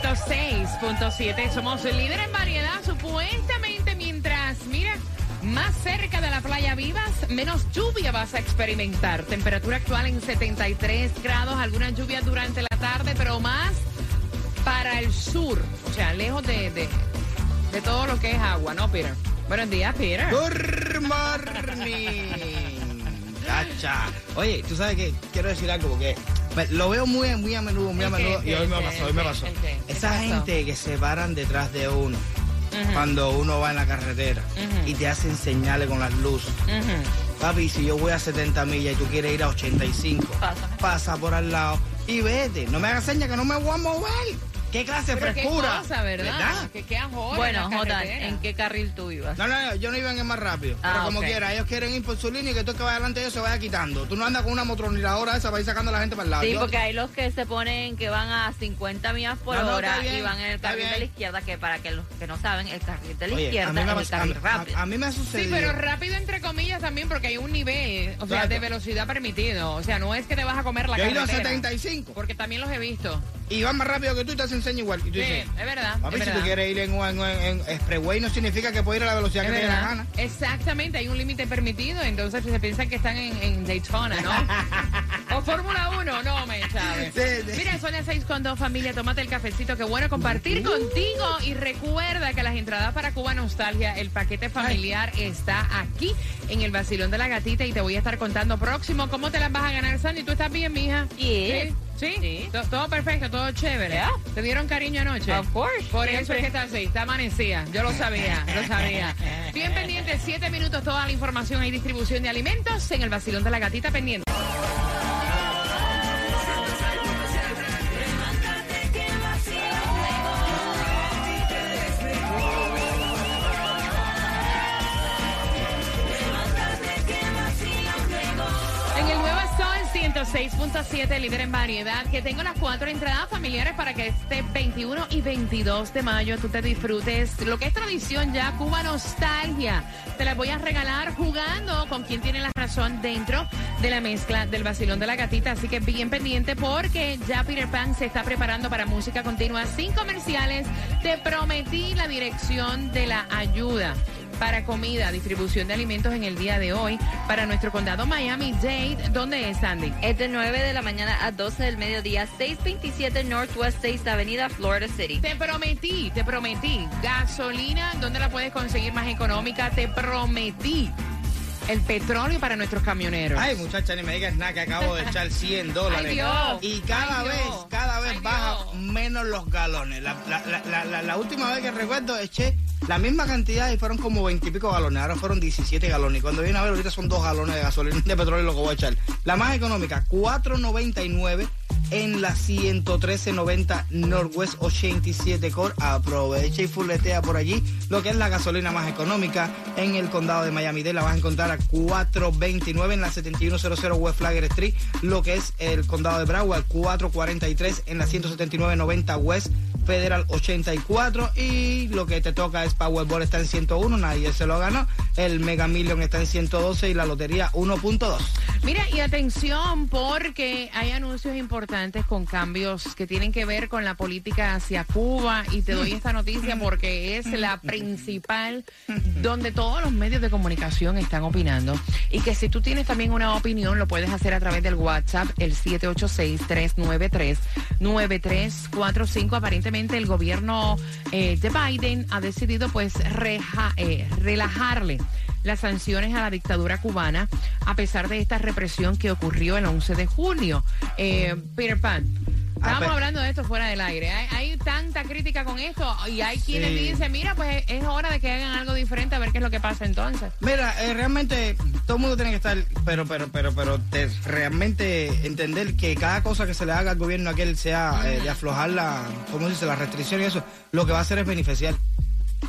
106.7 somos el líder en variedad, supuestamente mientras, mira, más cerca de la playa vivas, menos lluvia vas a experimentar. Temperatura actual en 73 grados, algunas lluvias durante la tarde, pero más para el sur, o sea, lejos de, de, de todo lo que es agua, ¿no, Peter? Buenos días, Peter. Good morning. Oye, tú sabes que quiero decir algo porque lo veo muy, muy a menudo, muy a ¿El qué, menudo. Y hoy me pasó, hoy me pasó. Esa gente que se paran detrás de uno cuando uno va en la carretera y te hacen señales con las luces. Papi, si yo voy a 70 millas y tú quieres ir a 85, Pásame. pasa por al lado y vete. No me hagas señas que no me voy a mover. ¿Qué clase de Pero qué frescura? cosa, ¿verdad? Que quedan horas Bueno, en la Jota, carretera. ¿en qué carril tú ibas? No, no, no, yo no iba en el más rápido. Ah, pero como ok. quiera, ellos quieren ir por su línea y que el que vaya adelante de ellos se vaya quitando. Tú no andas con una motroniladora esa para ir sacando a la gente para el lado. Sí, Yo- porque hay los que se ponen que van a 50 millas por No, no, hora bien, y van en el carril de la izquierda, que para que los que no saben, el carril de la Oye, izquierda es el carril a- rápido. a- a mí me ha Sí, sucedido. pero rápido entre comillas también porque hay un nivel, o sea, Exacto. de velocidad permitido. O sea, no es que te vas a comer la Yo he ido a carretera. 75 Porque también los he visto. Y van más rápido que tú y te hacen señas igual. Y tú Sí, dices, es verdad. papi, es si verdad. tú quieres ir en, en, en, en expressway no significa que puedes ir a la velocidad Es que te dé la verdad. gana. Exactamente, hay un límite permitido, entonces se piensan que están en, en Daytona, ¿no? o Fórmula 1, no, me Chávez. Sí, sí. Mira, son las seis con dos, familia, tómate el cafecito, qué bueno compartir contigo y recuerda que las entradas para Cuba Nostalgia, el paquete familiar está aquí en el Basilón de la Gatita y te voy a estar contando próximo cómo te las vas a ganar, Sandy. ¿Tú estás bien, mija? Yes. ¿Sí? Sí. To- Todo perfecto, todo chévere. Yeah. ¿Te dieron cariño anoche? Of course, Por eso es que está así, está amanecida. Yo lo sabía, lo sabía. Bien pendiente, siete minutos, toda la información y distribución de alimentos en el vacilón de la gatita pendiente. 6.7, líder en variedad, que tengo las cuatro entradas familiares para que este 21 y 22 de mayo tú te disfrutes lo que es tradición ya, Cuba Nostalgia. Te las voy a regalar jugando con quien tiene la razón dentro de la mezcla del vacilón de la gatita. Así que bien pendiente porque ya Peter Pan se está preparando para música continua sin comerciales. Te prometí la dirección de la ayuda para comida, distribución de alimentos en el día de hoy para nuestro condado Miami-Dade. ¿Dónde es, Sandy? Es de 9 de la mañana a 12 del mediodía, 627 Northwest 6 Avenida, Florida City. Te prometí, te prometí. Gasolina, ¿dónde la puedes conseguir más económica? Te prometí. El petróleo para nuestros camioneros. Ay, muchacha, ni me digas nada que acabo de echar 100 dólares. Ay, Dios. Y cada Ay, vez, cada vez Ay, baja menos los galones. La, la- la- la- la- la última vez que recuerdo eché la misma cantidad y fueron como 20 y pico galones. Ahora fueron 17 galones. Cuando viene a ver, ahorita son dos galones de gasolina de petróleo lo que voy a echar. La más económica, 4.99 en la 113.90 Northwest 87 Core. Aprovecha y fuletea por allí lo que es la gasolina más económica en el condado de Miami-Dade. La vas a encontrar a 4.29 en la 7100 West Flagger Street, lo que es el condado de Broward, 4.43 en la 179.90 West Federal 84 y lo que te toca es Powerball está en 101, nadie se lo ganó, el Mega Million está en 112 y la lotería 1.2. Mira, y atención porque hay anuncios importantes con cambios que tienen que ver con la política hacia Cuba y te doy esta noticia porque es la principal donde todos los medios de comunicación están opinando y que si tú tienes también una opinión lo puedes hacer a través del WhatsApp el 786-393-9345. Aparentemente el gobierno eh, de Biden ha decidido pues reja- eh, relajarle las sanciones a la dictadura cubana a pesar de esta represión que ocurrió el 11 de junio. Eh, Peter Pan, Estábamos pe- hablando de esto fuera del aire. Hay, hay tanta crítica con esto y hay quienes Sí. dicen, mira, pues es hora de que hagan algo diferente a ver qué es lo que pasa entonces. Mira, eh, realmente todo el mundo tiene que estar, pero, pero, pero, pero, de realmente entender que cada cosa que se le haga al gobierno aquel sea eh, de aflojar la, ¿cómo se dice? La restricción y eso, lo que va a hacer es beneficiar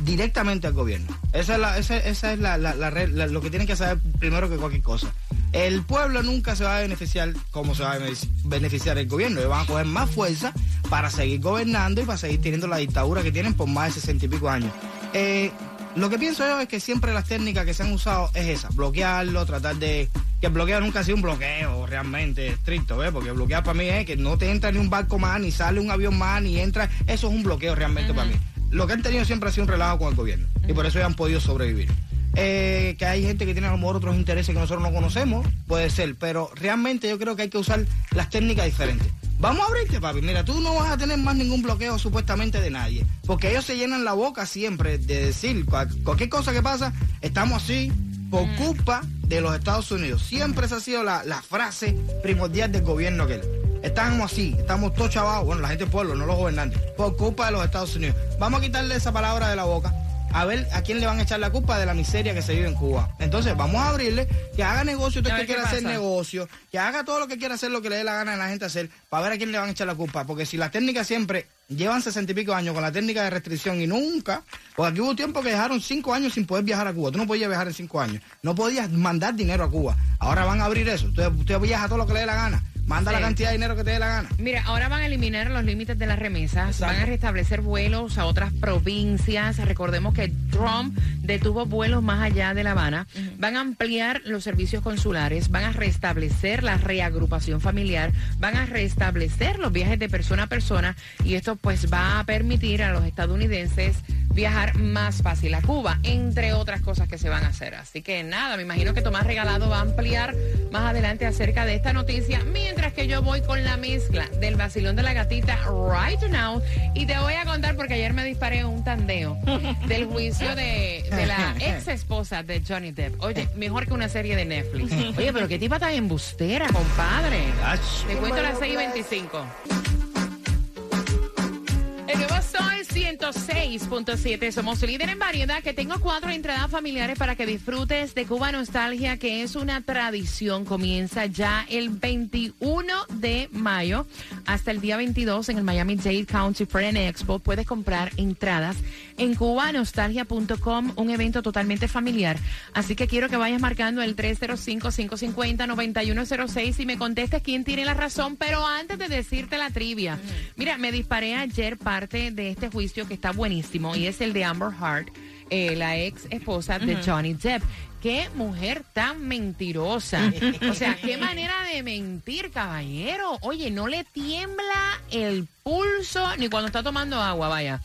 directamente al gobierno. Esa es, la, esa, esa es la, la- la- lo que tienen que saber primero que cualquier cosa. El pueblo nunca se va a beneficiar como se va a benefici- beneficiar el gobierno. Ellos van a coger más fuerza para seguir gobernando y para seguir teniendo la dictadura que tienen por más de sesenta y pico años. Eh, lo que pienso yo es que siempre las técnicas que se han usado es esa, bloquearlo, tratar de... Que el bloqueo nunca ha sido un bloqueo realmente estricto, ¿ves? Porque bloquear para mí es que no te entra ni un barco más, ni sale un avión más, ni entra... Eso es un bloqueo realmente para mí. Lo que han tenido siempre ha sido un relajo con el gobierno. Y por eso ya han podido sobrevivir. Eh, que hay gente que tiene a lo mejor otros intereses que nosotros no conocemos, puede ser, pero realmente yo creo que hay que usar las técnicas diferentes. Vamos a abrirte, papi. Mira, tú no vas a tener más ningún bloqueo supuestamente de nadie, porque ellos se llenan la boca siempre de decir cual- cualquier cosa que pasa, estamos así por culpa de los Estados Unidos. Siempre esa ha sido la, la frase primordial del gobierno aquel. Estamos así, estamos todos chavados, bueno, la gente del pueblo, no los gobernantes, por culpa de los Estados Unidos. Vamos a quitarle esa palabra de la boca a ver a quién le van a echar la culpa de la miseria que se vive en Cuba. Entonces, vamos a abrirle, que haga negocio, usted que quiera hacer negocio, que haga todo lo que quiera hacer, lo que le dé la gana a la gente hacer, para ver a quién le van a echar la culpa. Porque si las técnicas siempre llevan sesenta y pico años con la técnica de restricción y nunca, porque aquí hubo tiempo que dejaron cinco años sin poder viajar a Cuba. Tú no podías viajar en cinco años, no podías mandar dinero a Cuba. Ahora van a abrir eso. Usted, usted viaja todo lo que le dé la gana, manda Sí. la cantidad de dinero que te dé la gana. Mira, ahora van a eliminar los límites de las remesas, Exacto. van a restablecer vuelos a otras provincias. Recordemos que Trump detuvo vuelos más allá de La Habana. Van a ampliar los servicios consulares, van a restablecer la reagrupación familiar, van a restablecer los viajes de persona a persona y esto pues va a permitir a los estadounidenses viajar más fácil a Cuba, entre otras cosas que se van a hacer. Así que nada, me imagino que Tomás Regalado va a ampliar más adelante acerca de esta noticia, mientras que yo voy con la mezcla del vacilón de la gatita right now y te voy a contar porque ayer me disparé un tandeo del juicio de, de la ex esposa de Johnny Depp. Oye, mejor que una serie de Netflix. Oye, pero qué tipa tan embustera, compadre. Te cuento las 6 y 25. Nuevo Sol 106.7. Somos líder en variedad. Que tengo cuatro entradas familiares para que disfrutes de Cuba Nostalgia, que es una tradición. Comienza ya el 21 de mayo hasta el día 22 en el Miami Dade County Fair and Expo. Puedes comprar entradas en cubanostalgia.com, un evento totalmente familiar. Así que quiero que vayas marcando el 305-550-9106 y me contestes quién tiene la razón. Pero antes de decirte la trivia, mira, me disparé ayer parte de este juicio que está buenísimo y es el de Amber Heard, eh, la ex esposa de Johnny Depp. Qué mujer tan mentirosa. O sea, qué manera de mentir, caballero. Oye, no le tiembla el pulso ni cuando está tomando agua, vaya.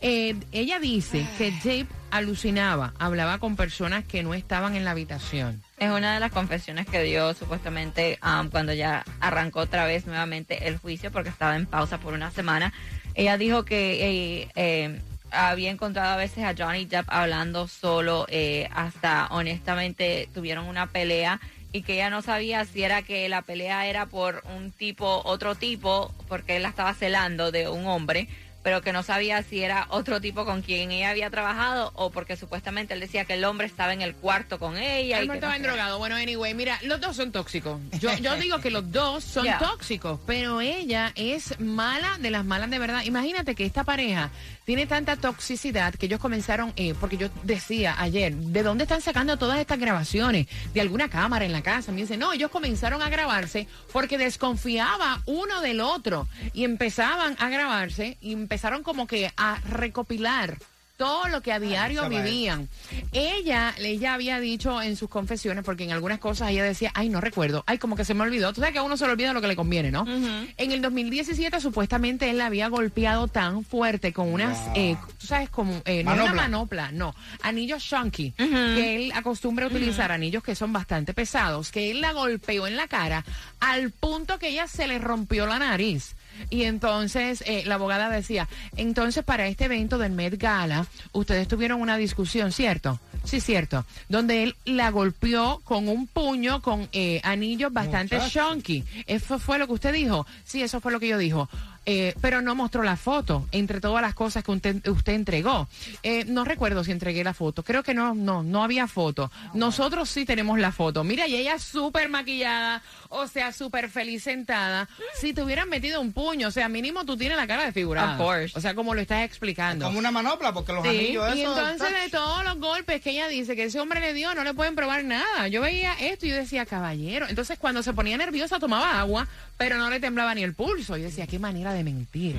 Eh, ella dice que Depp alucinaba, hablaba con personas que no estaban en la habitación. Es una de las confesiones que dio supuestamente um, cuando ya arrancó otra vez nuevamente el juicio porque estaba en pausa por una semana. Ella dijo que eh, eh, había encontrado a veces a Johnny Depp hablando solo, eh, hasta honestamente tuvieron una pelea y que ella no sabía si era que la pelea era por un tipo, otro tipo, porque él la estaba celando de un hombre pero que no sabía si era otro tipo con quien ella había trabajado o porque supuestamente él decía que el hombre estaba en el cuarto con ella. No que estaba no drogado. Bueno, anyway, mira, los dos son tóxicos. Yo, yo digo que los dos son Yeah. tóxicos, pero ella es mala de las malas de verdad. Imagínate que esta pareja tiene tanta toxicidad que ellos comenzaron, eh, porque yo decía ayer, ¿de dónde están sacando todas estas grabaciones? De alguna cámara en la casa. Me dice, no, ellos comenzaron a grabarse porque desconfiaba uno del otro y empezaban a grabarse y empezaron como que a recopilar todo lo que a diario esa madre. vivían. Ella, ella había dicho en sus confesiones, porque en algunas cosas ella decía, ay, no recuerdo, ay, como que se me olvidó. Tú sabes que a uno se le olvida lo que le conviene, ¿no? En el 2017 supuestamente él la había golpeado tan fuerte con unas, Wow. eh, tú sabes, como, eh, no una Manopla. no, anillos shunky, que él acostumbra a utilizar anillos que son bastante pesados, que él la golpeó en la cara al punto que ella se le rompió la nariz. Y entonces eh, la abogada decía, entonces para este evento del Met Gala, ustedes tuvieron una discusión, ¿cierto? Sí, cierto. Donde él la golpeó con un puño con eh, anillos bastante Muchacho. chunky. ¿Eso fue lo que usted dijo? Sí, eso fue lo que yo dijo. Eh, pero no mostró la foto entre todas las cosas que usted, usted entregó. Eh, no recuerdo si entregué la foto. Creo que no, no, no había foto. Nosotros sí tenemos la foto. Mira, y ella súper maquillada, o sea, súper feliz sentada. Si te hubieran metido un puño, o sea, mínimo tú tienes la cara de figurada. Of course. O sea, como lo estás explicando. Como una manopla, porque los Sí, anillos y esos, entonces de todos los golpes que ella dice que ese hombre le dio, no le pueden probar nada. Yo veía esto y yo decía, caballero. Entonces cuando se ponía nerviosa tomaba agua, pero no le temblaba ni el pulso. Yo decía, qué manera de mentir.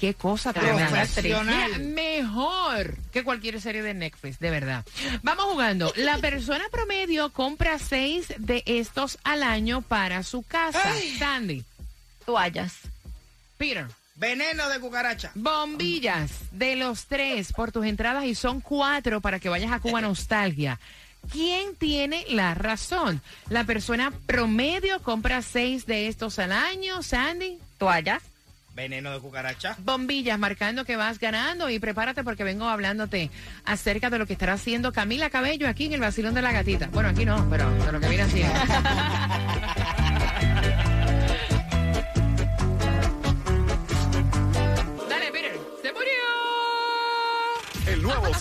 qué cosa. Profesional. Mira, mejor que cualquier serie de Netflix, de verdad. Vamos jugando. La persona promedio compra seis de estos al año para su casa. Sandy, Toallas. Peter. Veneno de cucaracha. Bombillas de los tres por tus entradas y son cuatro para que vayas a Cuba Nostalgia. ¿Quién tiene la razón? La persona promedio compra seis de estos al año, Sandy. Toallas. Veneno de cucaracha. Bombillas marcando que vas ganando y prepárate porque vengo hablándote acerca de lo que estará haciendo Camila Cabello aquí en el Basilón de la Gatita. Bueno, aquí no, pero de lo que viene haciendo.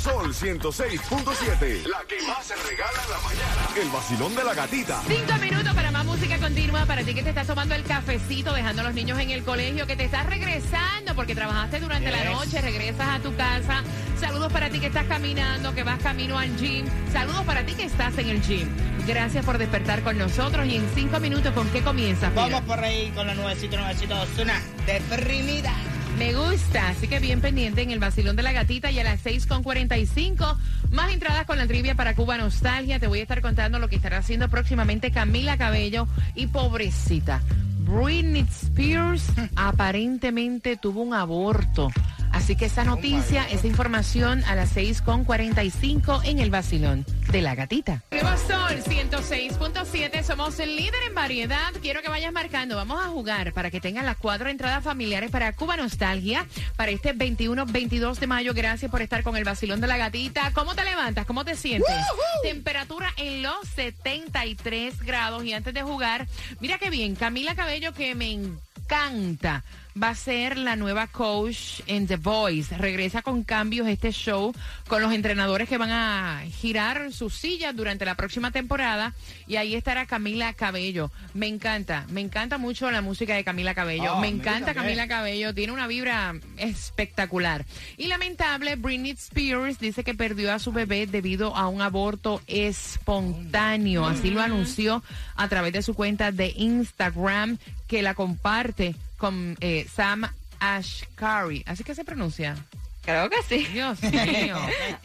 Sol 106.7. La que más se regala en la mañana. El vacilón de la gatita. Cinco minutos para más música continua. Para ti que te estás tomando el cafecito, dejando a los niños en el colegio, que te estás regresando porque trabajaste durante la noche, regresas a tu casa. Saludos para ti que estás caminando, que vas camino al gym. Saludos para ti que estás en el gym. Gracias por despertar con nosotros. Y en cinco minutos, ¿con qué comienzas? Vamos por ahí con la nuevecita, nuevecita Osuna. Deprimida. Me gusta, así que bien pendiente en el vacilón de la gatita y a las 6.45 más entradas con la trivia para Cuba Nostalgia. Te voy a estar contando lo que estará haciendo próximamente Camila Cabello y pobrecita. Britney Spears aparentemente tuvo un aborto. Así que esa noticia, esa información a las 6.45 en el vacilón de la gatita. Nuevo Sol 106.7, somos el líder en variedad. Quiero que vayas marcando. Vamos a jugar para que tengan las cuatro entradas familiares para Cuba Nostalgia para este 21-22 de mayo. Gracias por estar con el vacilón de la gatita. ¿Cómo te levantas? ¿Cómo te sientes? Temperatura en los 73 grados. Y antes de jugar, mira qué bien, Camila Cabello que me encanta. Va a ser la nueva coach en The Voice. Regresa con cambios este show con los entrenadores que van a girar sus sillas durante la próxima temporada. Y ahí estará Camila Cabello. Me encanta, me encanta mucho la música de Camila Cabello. Oh, me encanta. Camila Cabello. Tiene una vibra espectacular. Y lamentable, Britney Spears dice que perdió a su bebé debido a un aborto espontáneo. Así lo anunció a través de su cuenta de Instagram que la comparte con eh, Sam Ashkari. Así que se pronuncia. Creo que sí. Dios mío.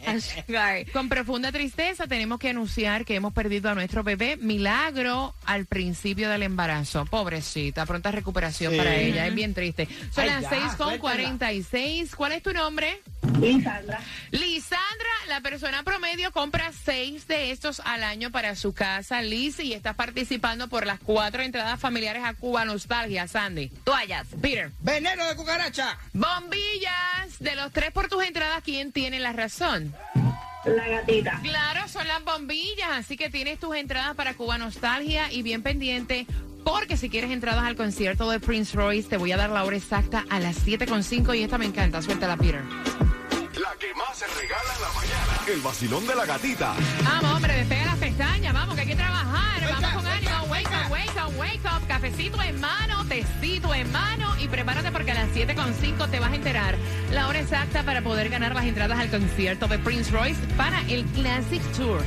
Ashgari. Con profunda tristeza tenemos que anunciar que hemos perdido a nuestro bebé Milagro al principio del embarazo. Pobrecita, pronta recuperación Sí. para ella. Es bien triste. Son Ay, las ya, 6 con 46. ¿Cuál es tu nombre? Lisandra. Lisandra, la persona promedio compra seis de estos al año para su casa. Liz, y estás participando por las cuatro entradas familiares a Cuba Nostalgia, Sandy. Toallas. Peter. Veneno de cucaracha. Bombillas. De los tres por tus entradas, ¿quién tiene la razón? La gatita. Claro, son las bombillas, así que tienes tus entradas para Cuba Nostalgia y bien pendiente. Porque si quieres entradas al concierto de Prince Royce, te voy a dar la hora exacta a las 7.5 y esta me encanta. Suéltala, Peter. La que más se regala en la mañana. El vacilón de la gatita. Vamos, hombre, despega las pestañas, vamos, que hay que trabajar. Wake vamos up, con wake ánimo. up, Wake up. wake up, wake up. Cafecito en mano, tecito en mano. Y prepárate porque a las 7.5 te vas a enterar la hora exacta para poder ganar las entradas al concierto de Prince Royce para el Classic Tour.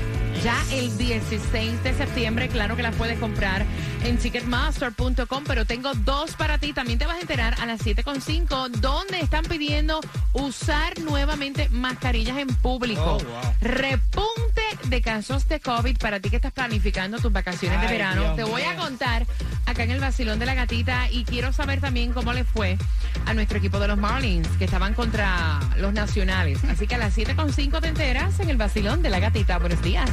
Ya el 16 de septiembre, claro que las puedes comprar en ticketmaster.com, pero tengo dos para ti. También te vas a enterar a las 7.5 donde están pidiendo usar nuevamente mascarillas en público. Oh, wow. Repunte de casos de COVID para ti que estás planificando tus vacaciones de verano. Dios Te voy a contar acá en el vacilón de la gatita y quiero saber también cómo le fue a nuestro equipo de los Marlins que estaban contra los nacionales. Así que a las 7.5 te enteras en el vacilón de la gatita. Buenos días.